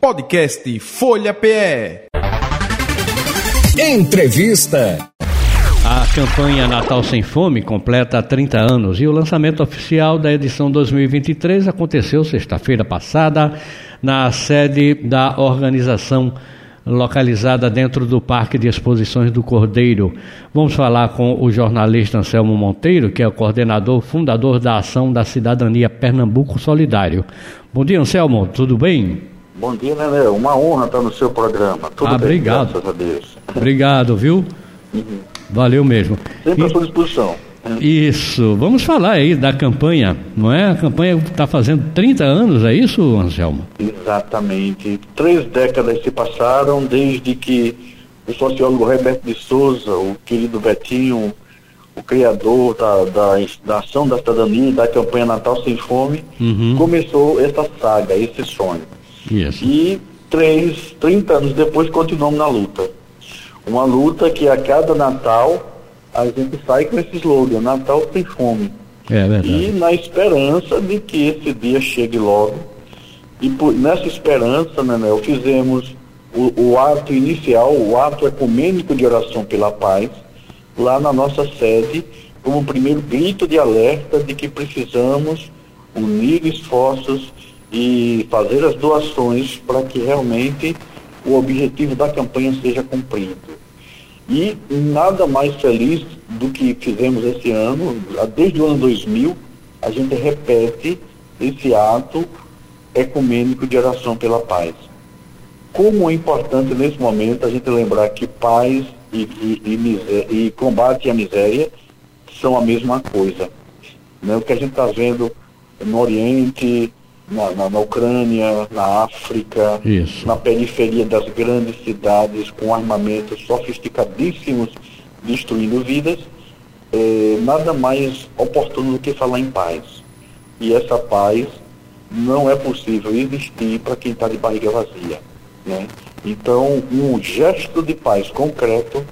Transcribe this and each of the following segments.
Podcast Folha PE. Entrevista. A campanha Natal Sem Fome completa 30 anos e o lançamento oficial da edição 2023 aconteceu sexta-feira passada na sede da organização localizada dentro do Parque de Exposições do Cordeiro. Vamos falar com o jornalista Anselmo Monteiro, que é o coordenador fundador da Ação da Cidadania Pernambuco Solidário. Bom dia, Anselmo, tudo bem? Bom dia, Nenê. Uma honra estar no seu programa. Tudo ah, bem, obrigado. graças a Deus. Obrigado, viu? Uhum. Valeu mesmo. Sempre e... à sua disposição. Isso. Vamos falar aí da campanha, não é? A campanha está fazendo 30 anos, é isso, Anselmo? Exatamente. Três décadas se passaram desde que o sociólogo Roberto de Souza, o querido Betinho, o criador da, da, da ação da cidadania, da campanha Natal Sem Fome, uhum. começou essa saga, esse sonho. Isso. E três, 30 anos depois continuamos na luta. Uma luta que a cada Natal a gente sai com esse slogan, Natal sem fome. É verdade. E na esperança de que esse dia chegue logo. E por, nessa esperança, Nenel, fizemos o, o, ato inicial, o ato ecumênico de oração pela paz, lá na nossa sede, como primeiro grito de alerta de que precisamos unir esforços e fazer as doações para que realmente o objetivo da campanha seja cumprido. E nada mais feliz do que fizemos esse ano, desde o ano 2000, a gente repete esse ato ecumênico de oração pela paz. Como é importante nesse momento a gente lembrar que paz e, e, e, e combate à miséria são a mesma coisa. Né? O que a gente está vendo no Oriente, na, na, na, Ucrânia, na África, Isso. na periferia das grandes cidades com armamentos sofisticadíssimos destruindo vidas, é, nada mais oportuno do que falar em paz. E essa paz não é possível existir para quem está de barriga vazia. Né? Então, um gesto de paz concreto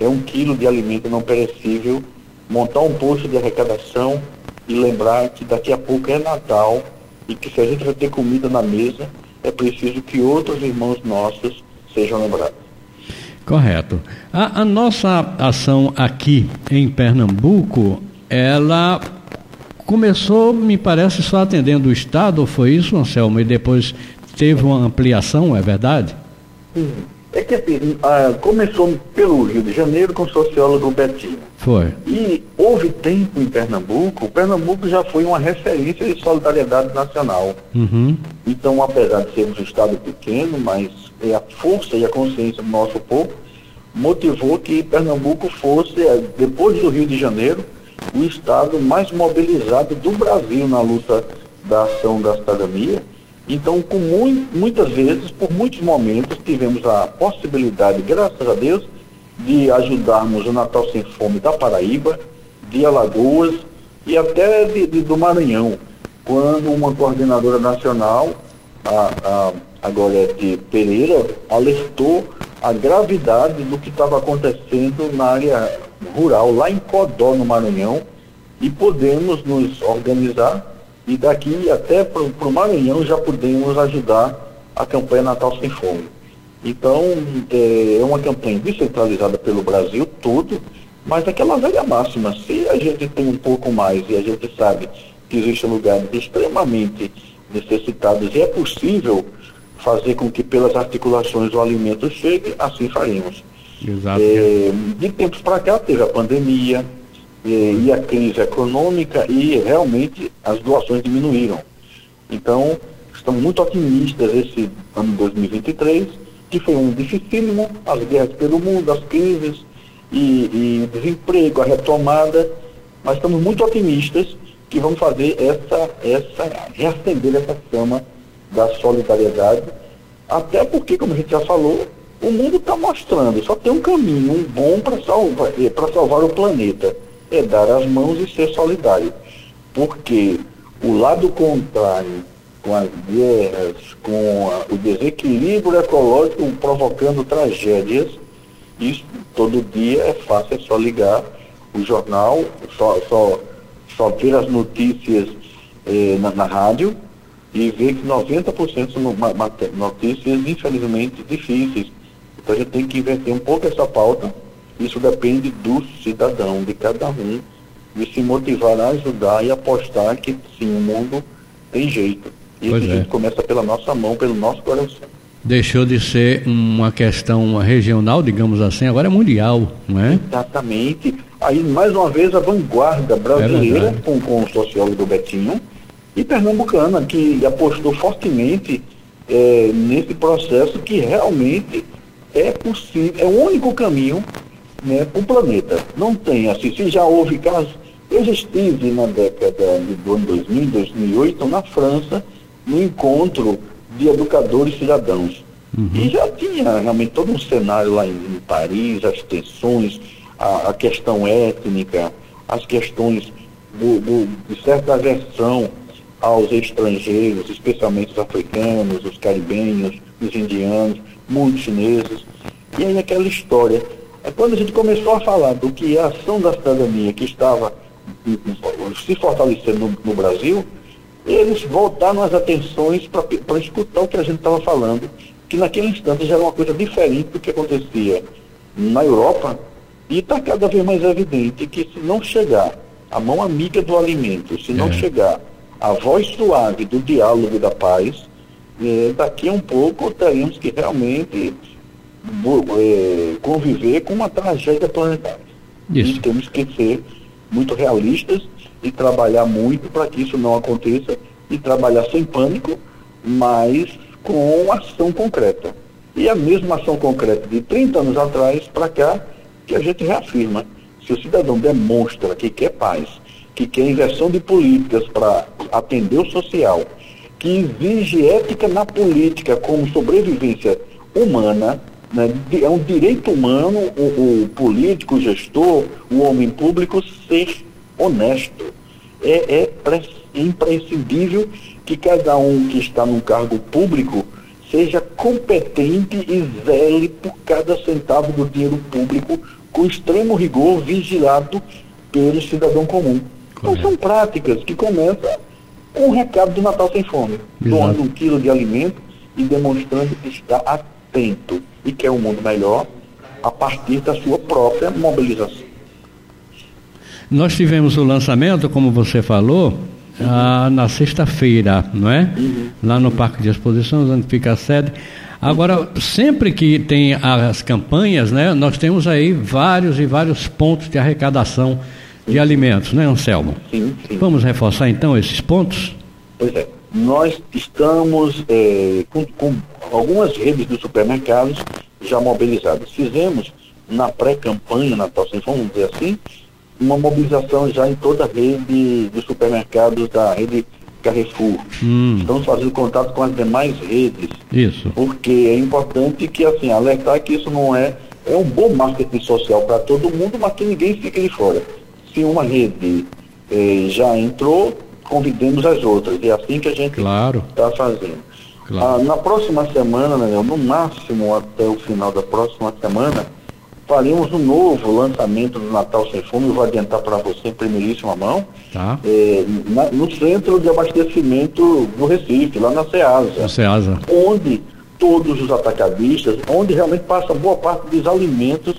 é um quilo de alimento não perecível, montar um posto de arrecadação e lembrar que daqui a pouco é Natal e que se a gente vai ter comida na mesa, é preciso que outros irmãos nossos sejam lembrados. Correto. A, a nossa ação aqui em Pernambuco, ela começou, me parece, só atendendo o Estado, foi isso, Anselmo? E depois teve uma ampliação, é verdade? Sim. É que assim, ah, começou pelo Rio de Janeiro com o sociólogo Betinho. Foi. E houve tempo em Pernambuco, Pernambuco já foi uma referência de solidariedade nacional. Uhum. Então, apesar de sermos um estado pequeno, mas é a força e a consciência do nosso povo motivou que Pernambuco fosse, é, depois do Rio de Janeiro, o estado mais mobilizado do Brasil na luta da ação da cidadania então, com muito, muitas vezes, por muitos momentos, tivemos a possibilidade, graças a Deus, de ajudarmos o Natal Sem Fome da Paraíba, de Alagoas e até de, de do Maranhão, quando uma coordenadora nacional, a, a, a Gorete Pereira, alertou a gravidade do que estava acontecendo na área rural, lá em Codó, no Maranhão, e podemos nos organizar e daqui até para o Maranhão já podemos ajudar a campanha Natal Sem Fome. Então, é, é uma campanha descentralizada pelo Brasil todo, mas aquela velha máxima, se a gente tem um pouco mais e a gente sabe que existem lugares extremamente necessitados e é possível fazer com que pelas articulações o alimento chegue, assim faremos. Exato. É, de tempos para cá teve a pandemia, e, e a crise econômica e realmente as doações diminuíram. Então, estamos muito otimistas esse ano 2023, que foi um dificílimo, as guerras pelo mundo, as crises e, e desemprego, a retomada, mas estamos muito otimistas que vamos fazer essa, essa, reacender essa chama da solidariedade, até porque, como a gente já falou, o mundo está mostrando, só tem um caminho um bom para salvar, salvar o planeta é dar as mãos e ser solidário. Porque o lado contrário, com as guerras, com a, o desequilíbrio ecológico provocando tragédias, isso todo dia é fácil, é só ligar o jornal, só, só, só ver as notícias eh, na, na rádio, e, ver que 90% são notícias, infelizmente, difíceis. Então a gente tem que inverter um pouco essa pauta. Isso depende do cidadão, de cada um, de se motivar a ajudar e apostar que sim, o mundo tem jeito. E pois esse é. jeito começa pela nossa mão, pelo nosso coração. Deixou de ser uma questão regional, digamos assim, agora é mundial, não é? Exatamente. Aí, mais uma vez, a vanguarda brasileira, é com, com o sociólogo Betinho, e pernambucana, que apostou fortemente é, nesse processo que realmente é possível, é o único caminho né, o planeta. Não tem, assim, se já houve casos. Eu já estive na década do ano 2000, 2008, na França, no encontro de educadores cidadãos. Uhum. E já tinha realmente todo um cenário lá em, em Paris, as tensões, a, a, questão étnica, as questões do, do, de certa aversão aos estrangeiros, especialmente os africanos, os caribenhos, os indianos, muitos chineses. E aí aquela história. É quando a gente começou a falar do que é a ação da cidadania que estava se fortalecendo no, no Brasil, eles voltaram as atenções para escutar o que a gente estava falando, que naquele instante já era uma coisa diferente do que acontecia na Europa, e está cada vez mais evidente que se não chegar a mão amiga do alimento, se não é. chegar a voz suave do diálogo e da paz, é, daqui a um pouco teremos que realmente é, conviver com uma tragédia planetária. Isso. E temos que ser muito realistas e trabalhar muito para que isso não aconteça e trabalhar sem pânico, mas com ação concreta. E a mesma ação concreta de 30 anos atrás para cá, que a gente reafirma. Se o cidadão demonstra que quer paz, que quer inversão de políticas para atender o social, que exige ética na política como sobrevivência humana, né? é um direito humano o, o político, o gestor, o homem público ser honesto. É, é imprescindível que cada um que está num cargo público seja competente e zele por cada centavo do dinheiro público com extremo rigor vigilado pelo cidadão comum. Então são práticas que começam com o recado do Natal Sem Fome, doando um quilo de alimento e demonstrando que está atento e quer um mundo melhor a partir da sua própria mobilização. Nós tivemos o lançamento, como você falou, ah, na sexta-feira, não é? Uhum. Lá no Parque de Exposições, onde fica a sede. Agora, sempre que tem as campanhas, né, nós temos aí vários e vários pontos de arrecadação de alimentos, né, Anselmo? Sim, sim. Vamos reforçar então esses pontos? Pois é. Nós estamos é, com, com algumas redes de supermercados já mobilizadas. Fizemos na pré-campanha Natal Sem Fome, vamos dizer assim, uma mobilização já em toda a rede de supermercados da rede Carrefour. Hum. Estamos fazendo contato com as demais redes. Isso. Porque é importante que, assim, alertar que isso não é. É um bom marketing social para todo mundo, mas que ninguém fique de fora. Se uma rede eh, já entrou, convidemos as outras. É assim que a gente está claro. fazendo. Claro. Ah, na próxima semana, né, no máximo até o final da próxima semana, faremos um novo lançamento do Natal Sem Fome, eu vou adiantar para você em primeiríssima mão, tá. é, na, no centro de abastecimento do Recife, lá na Ceasa. Na Ceasa. Onde todos os atacadistas, onde realmente passa boa parte dos alimentos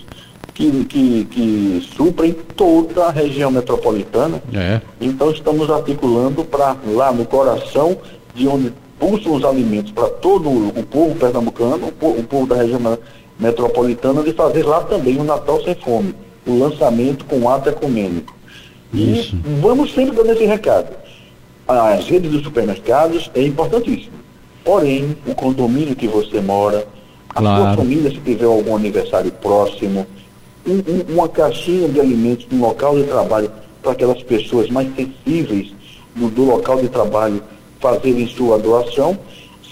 que, que, que suprem toda a região metropolitana. É. Então estamos articulando para lá no coração de onde pulsam os alimentos para todo o povo pernambucano, o povo, o povo da região metropolitana de fazer lá também o Natal Sem Fome, o lançamento com ato ecumênico. E Isso. vamos sempre dando esse recado. As redes dos supermercados é importantíssimo. Porém, o condomínio que você mora, a claro. sua família, se tiver algum aniversário próximo, um, um, uma caixinha de alimentos no local de trabalho para aquelas pessoas mais sensíveis no, do local de trabalho fazerem sua doação,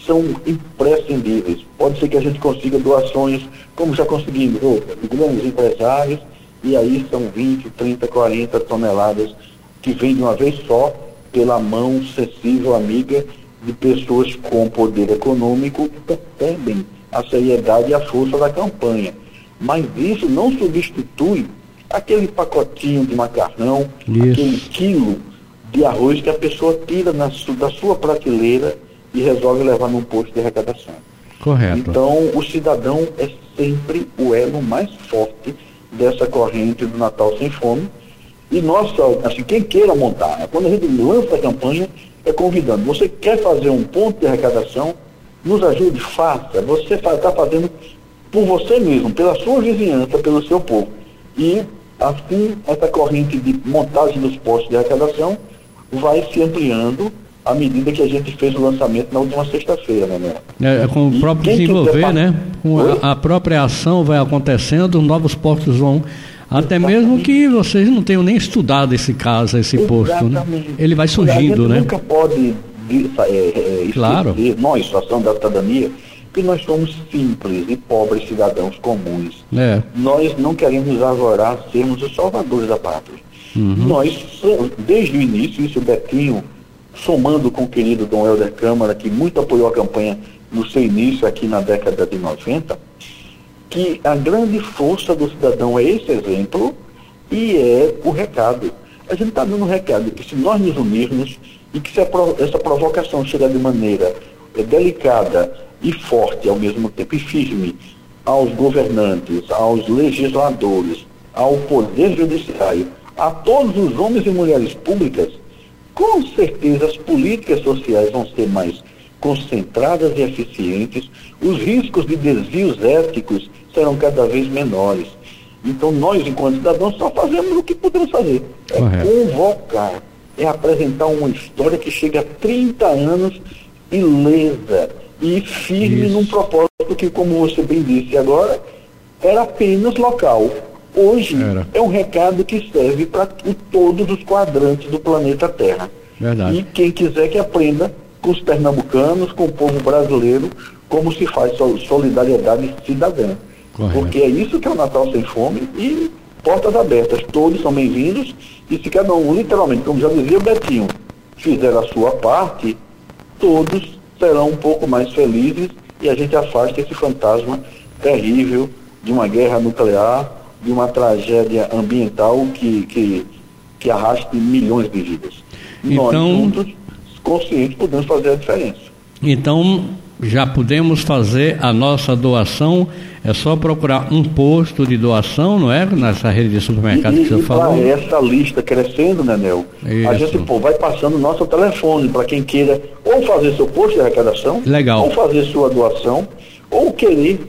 são imprescindíveis. Pode ser que a gente consiga doações, como já conseguimos, de grandes empresários, e aí são 20, 30, 40 toneladas que vêm de uma vez só pela mão sensível, amiga de pessoas com poder econômico que percebem a seriedade e a força da campanha. Mas isso não substitui aquele pacotinho de macarrão, isso. aquele quilo de arroz que a pessoa tira na, da sua prateleira e resolve levar num posto de arrecadação. Correto. Então, o cidadão é sempre o elo mais forte dessa corrente do Natal Sem Fome. E nós, assim, quem queira montar, né? quando a gente lança a campanha, é convidando. Você quer fazer um ponto de arrecadação? Nos ajude, faça. Você está fazendo por você mesmo, pela sua vizinhança, pelo seu povo. E assim, essa corrente de montagem dos postos de arrecadação vai se ampliando à medida que a gente fez o lançamento na última sexta-feira, né? É, é com o próprio desenvolver, né? Com a, a, própria ação vai acontecendo, novos postos vão. Até Exatamente. mesmo que vocês não tenham nem estudado esse caso, esse Exatamente. posto, né? Ele vai surgindo, a né? Nunca pode é, é, claro. nós, situação da cidadania, que nós somos simples e pobres cidadãos comuns. É. Nós não queremos nos arvorar sermos os salvadores da pátria. Uhum. Nós, desde o início, isso o Betinho somando com o querido Dom Helder Câmara, que muito apoiou a campanha no seu início aqui na década de 90, que a grande força do cidadão é esse exemplo e é o recado. A gente está dando um recado que se nós nos unirmos e que se essa provocação chegar de maneira é, delicada e forte ao mesmo tempo e firme aos governantes, aos legisladores, ao poder judiciário, a todos os homens e mulheres públicas, com certeza as políticas sociais vão ser mais concentradas e eficientes, os riscos de desvios éticos serão cada vez menores. Então nós, enquanto cidadãos, só fazemos o que podemos fazer. É Correto. convocar, é apresentar uma história que chega a 30 anos ilesa e firme Isso. num propósito que, como você bem disse agora, era apenas local. Hoje Era. é um recado que serve para todos os quadrantes do planeta Terra. Verdade. E quem quiser que aprenda com os pernambucanos, com o povo brasileiro, como se faz solidariedade cidadã. Correto. Porque é isso que é o Natal Sem Fome e portas abertas. Todos são bem-vindos e se cada um, literalmente, como já dizia o Betinho, fizer a sua parte, todos serão um pouco mais felizes e a gente afasta esse fantasma terrível de uma guerra nuclear de uma tragédia ambiental que, que, que arraste milhões de vidas. Então, Nós juntos, conscientes, podemos fazer a diferença. Então, já podemos fazer a nossa doação, é só procurar um posto de doação, não é? Nessa rede de supermercados que você e falou. Essa lista crescendo, né, Nel? A gente pô, vai passando o nosso telefone para quem queira ou fazer seu posto de arrecadação, Legal. ou fazer sua doação, ou querer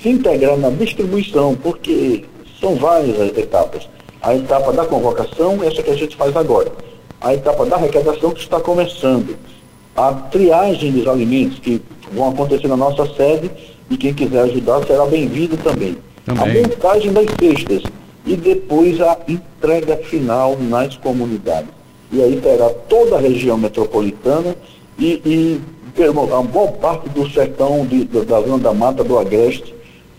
se integrar na distribuição, porque são várias etapas. A etapa da convocação, essa que a gente faz agora. A etapa da arrecadação que está começando. A triagem dos alimentos que vão acontecer na nossa sede e quem quiser ajudar será bem-vindo também. também. A montagem das cestas e depois a entrega final nas comunidades. E aí terá toda a região metropolitana e, e a boa parte do sertão de, da zona da mata do Agreste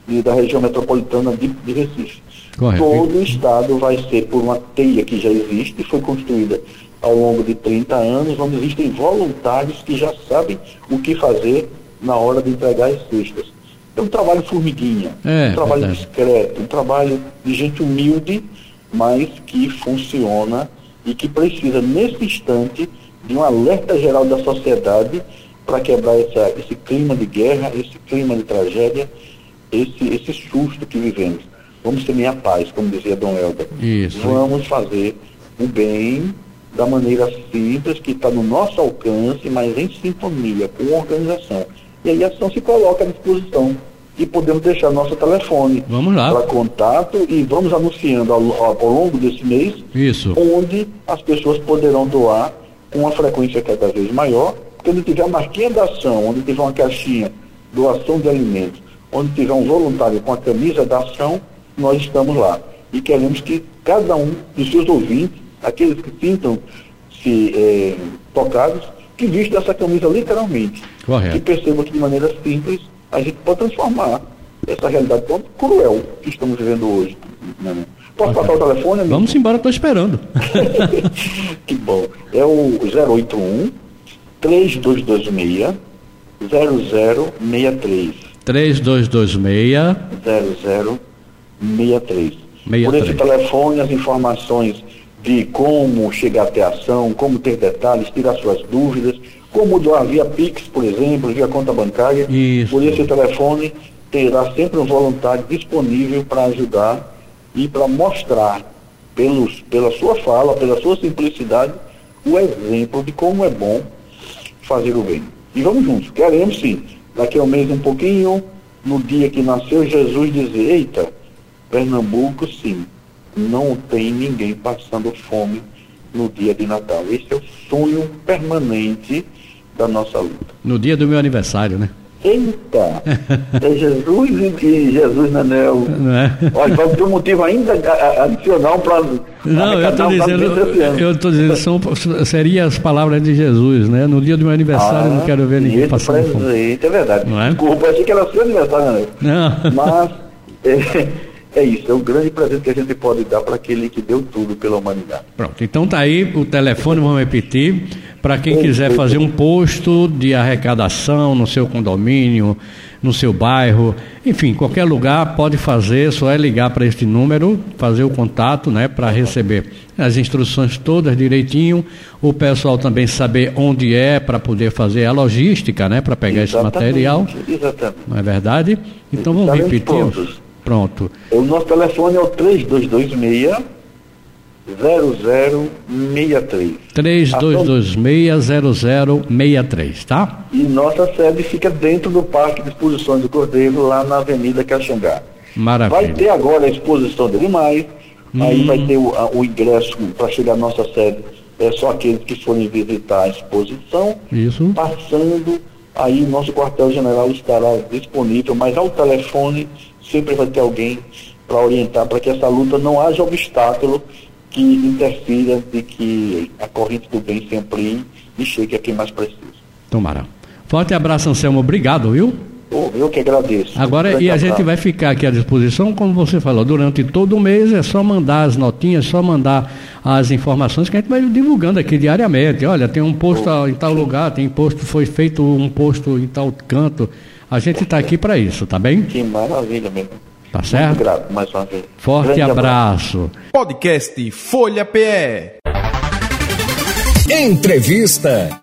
e da região metropolitana de, de Recife. Correto. Todo o Estado vai ser por uma teia que já existe, foi construída ao longo de 30 anos, onde existem voluntários que já sabem o que fazer na hora de entregar as cestas. É um trabalho formiguinha, é, um trabalho verdade. discreto, um trabalho de gente humilde, mas que funciona e que precisa, nesse instante, de um alerta geral da sociedade para quebrar essa, esse clima de guerra, esse clima de tragédia, esse, esse susto que vivemos. Vamos semear paz, como dizia Dom Helder. Isso. Vamos fazer o bem da maneira simples, que está no nosso alcance, mas em sintonia com a organização. E aí a ação se coloca à disposição. E podemos deixar nosso telefone para contato e vamos anunciando ao, ao, longo desse mês Isso. onde as pessoas poderão doar com uma frequência cada vez maior. Quando tiver a marquinha da ação, onde tiver uma caixinha, doação de alimentos, onde tiver um voluntário com a camisa da ação, nós estamos lá. E queremos que cada um dos seus ouvintes, aqueles que sintam-se é, tocados, que vistam essa camisa literalmente. Correto. Que percebam que de maneira simples a gente pode transformar essa realidade tão cruel que estamos vivendo hoje. Né? Posso passar o telefone? Amigo? Vamos embora, estou esperando. que bom. É o 081 3226 0063. 3226 0063. 63. 63. Por esse telefone, as informações de como chegar até a ação, como ter detalhes, tirar suas dúvidas, como doar via Pix, por exemplo, via conta bancária. Isso. Por esse telefone terá sempre um voluntário disponível para ajudar e para mostrar, pelos, pela sua fala, pela sua simplicidade, o exemplo de como é bom fazer o bem. E vamos juntos, queremos sim, daqui a um mês um pouquinho, no dia que nasceu Jesus, dizer, eita, Pernambuco sim, não tem ninguém passando fome no dia de Natal. Esse é o sonho permanente da nossa luta. No dia do meu aniversário, né? Eita! É Jesus e, Jesus Nanel. Não é? Olha, vai ter um motivo ainda adicional para. Não, eu estou dizendo, eu tô dizendo, são, seria as palavras de Jesus, né? No dia do meu aniversário eu não quero ver ninguém passando fome. Ah, é verdade. Não é? Desculpa, achei que era seu aniversário, Nanel. Não. Mas é, é isso, é o grande presente que a gente pode dar para aquele que deu tudo pela humanidade. Pronto, então tá aí o telefone, vamos repetir, para quem quiser fazer um posto de arrecadação no seu condomínio, no seu bairro, enfim, qualquer lugar pode fazer, só é ligar para este número, fazer o contato, né, para receber as instruções todas direitinho, o pessoal também saber onde é para poder fazer a logística, né, para pegar esse Exatamente, material, Exatamente. não é verdade? Então vamos repetir. prontos. Pronto. O nosso telefone é o 3226 0063. 32260063, tá? E nossa sede fica dentro do Parque de Exposições do Cordeiro, lá na Avenida Caxangá. Maravilha. Vai ter agora a exposição de animais, aí vai ter o, a- o ingresso para chegar à nossa sede. É só aqueles que forem visitar a exposição. Isso. Passando, aí o nosso quartel-general estará disponível, mas ao telefone sempre vai ter alguém para orientar, para que essa luta não haja obstáculo que interfira de que a corrente do bem sempre e chegue a quem mais precisa. Tomara. Forte abraço, Anselmo. Obrigado, viu? Pô, eu que agradeço. Agora, e a gente vai ficar aqui à disposição, como você falou, durante todo o mês é só mandar as notinhas, só mandar as informações que a gente vai divulgando aqui diariamente. Olha, tem um posto em tal lugar, tem posto, foi feito um posto em tal canto. A gente está aqui para isso, tá bem? Que maravilha mesmo. Tá Muito certo? grato mais uma vez. Forte Grande abraço. Podcast Folha PE. Entrevista.